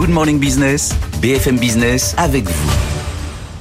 Good Morning Business, BFM Business avec vous.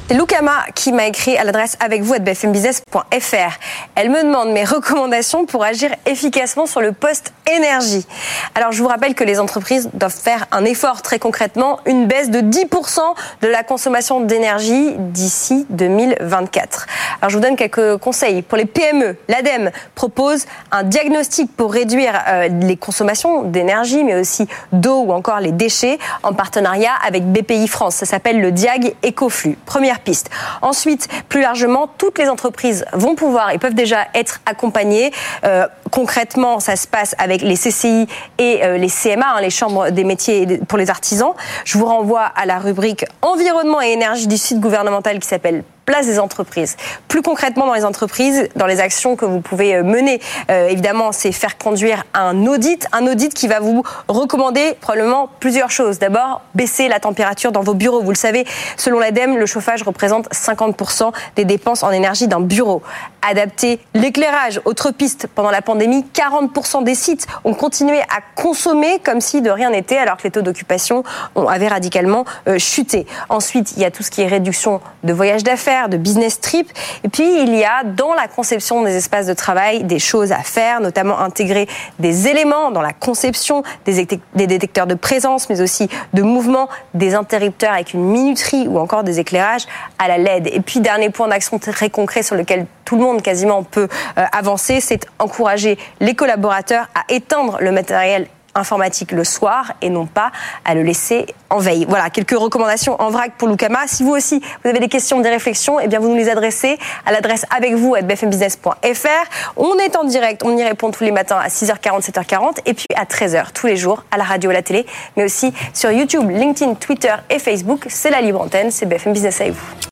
C'est Loukama qui m'a écrit à l'adresse avec vous à bfmbusiness.fr. Elle me demande mes recommandations pour agir efficacement sur le poste énergie. Alors je vous rappelle que les entreprises doivent faire un effort très concrètement, une baisse de 10% de la consommation d'énergie d'ici 2024. Alors je vous donne quelques conseils. Pour les PME, l'ADEME propose un diagnostic pour réduire euh, les consommations d'énergie, mais aussi d'eau ou encore les déchets en partenariat avec BPI France. Ça s'appelle le Diag Ecoflux. Première piste. Ensuite, plus largement, toutes les entreprises vont pouvoir et peuvent déjà être accompagnées. Euh, concrètement, ça se passe avec les CCI et euh, les CMA, hein, les chambres des métiers pour les artisans. Je vous renvoie à la rubrique environnement et énergie du site gouvernemental qui s'appelle place des entreprises. Plus concrètement dans les entreprises, dans les actions que vous pouvez euh, mener, euh, évidemment, c'est faire conduire un audit, un audit qui va vous recommander probablement plusieurs choses. D'abord, baisser la température dans vos bureaux. Vous le savez, selon l'ADEME, le chauffage représente 50% des dépenses en énergie d'un bureau. Adapter l'éclairage. Autre piste, pendant la pandémie, 40% des sites ont continué à consommer comme si de rien n'était, alors que les taux d'occupation avaient radicalement euh, chuté. Ensuite, il y a tout ce qui est réduction de voyages d'affaires de business trip. Et puis, il y a dans la conception des espaces de travail des choses à faire, notamment intégrer des éléments dans la conception, des, détecteurs de présence, mais aussi de mouvement, des interrupteurs avec une minuterie ou encore des éclairages à la LED. Et puis, dernier point d'action très concret sur lequel tout le monde quasiment peut euh, avancer, c'est encourager les collaborateurs à éteindre le matériel informatique le soir et non pas à le laisser en veille. Voilà, quelques recommandations en vrac pour Lucama. Si vous aussi, vous avez des questions, des réflexions, eh bien, vous nous les adressez à l'adresse avec vous à bfmbusiness.fr. On est en direct, on y répond tous les matins à 6h40, 7h40 et puis à 13h tous les jours à la radio, à la télé, mais aussi sur YouTube, LinkedIn, Twitter et Facebook. C'est la libre antenne, c'est BFM Business avec vous.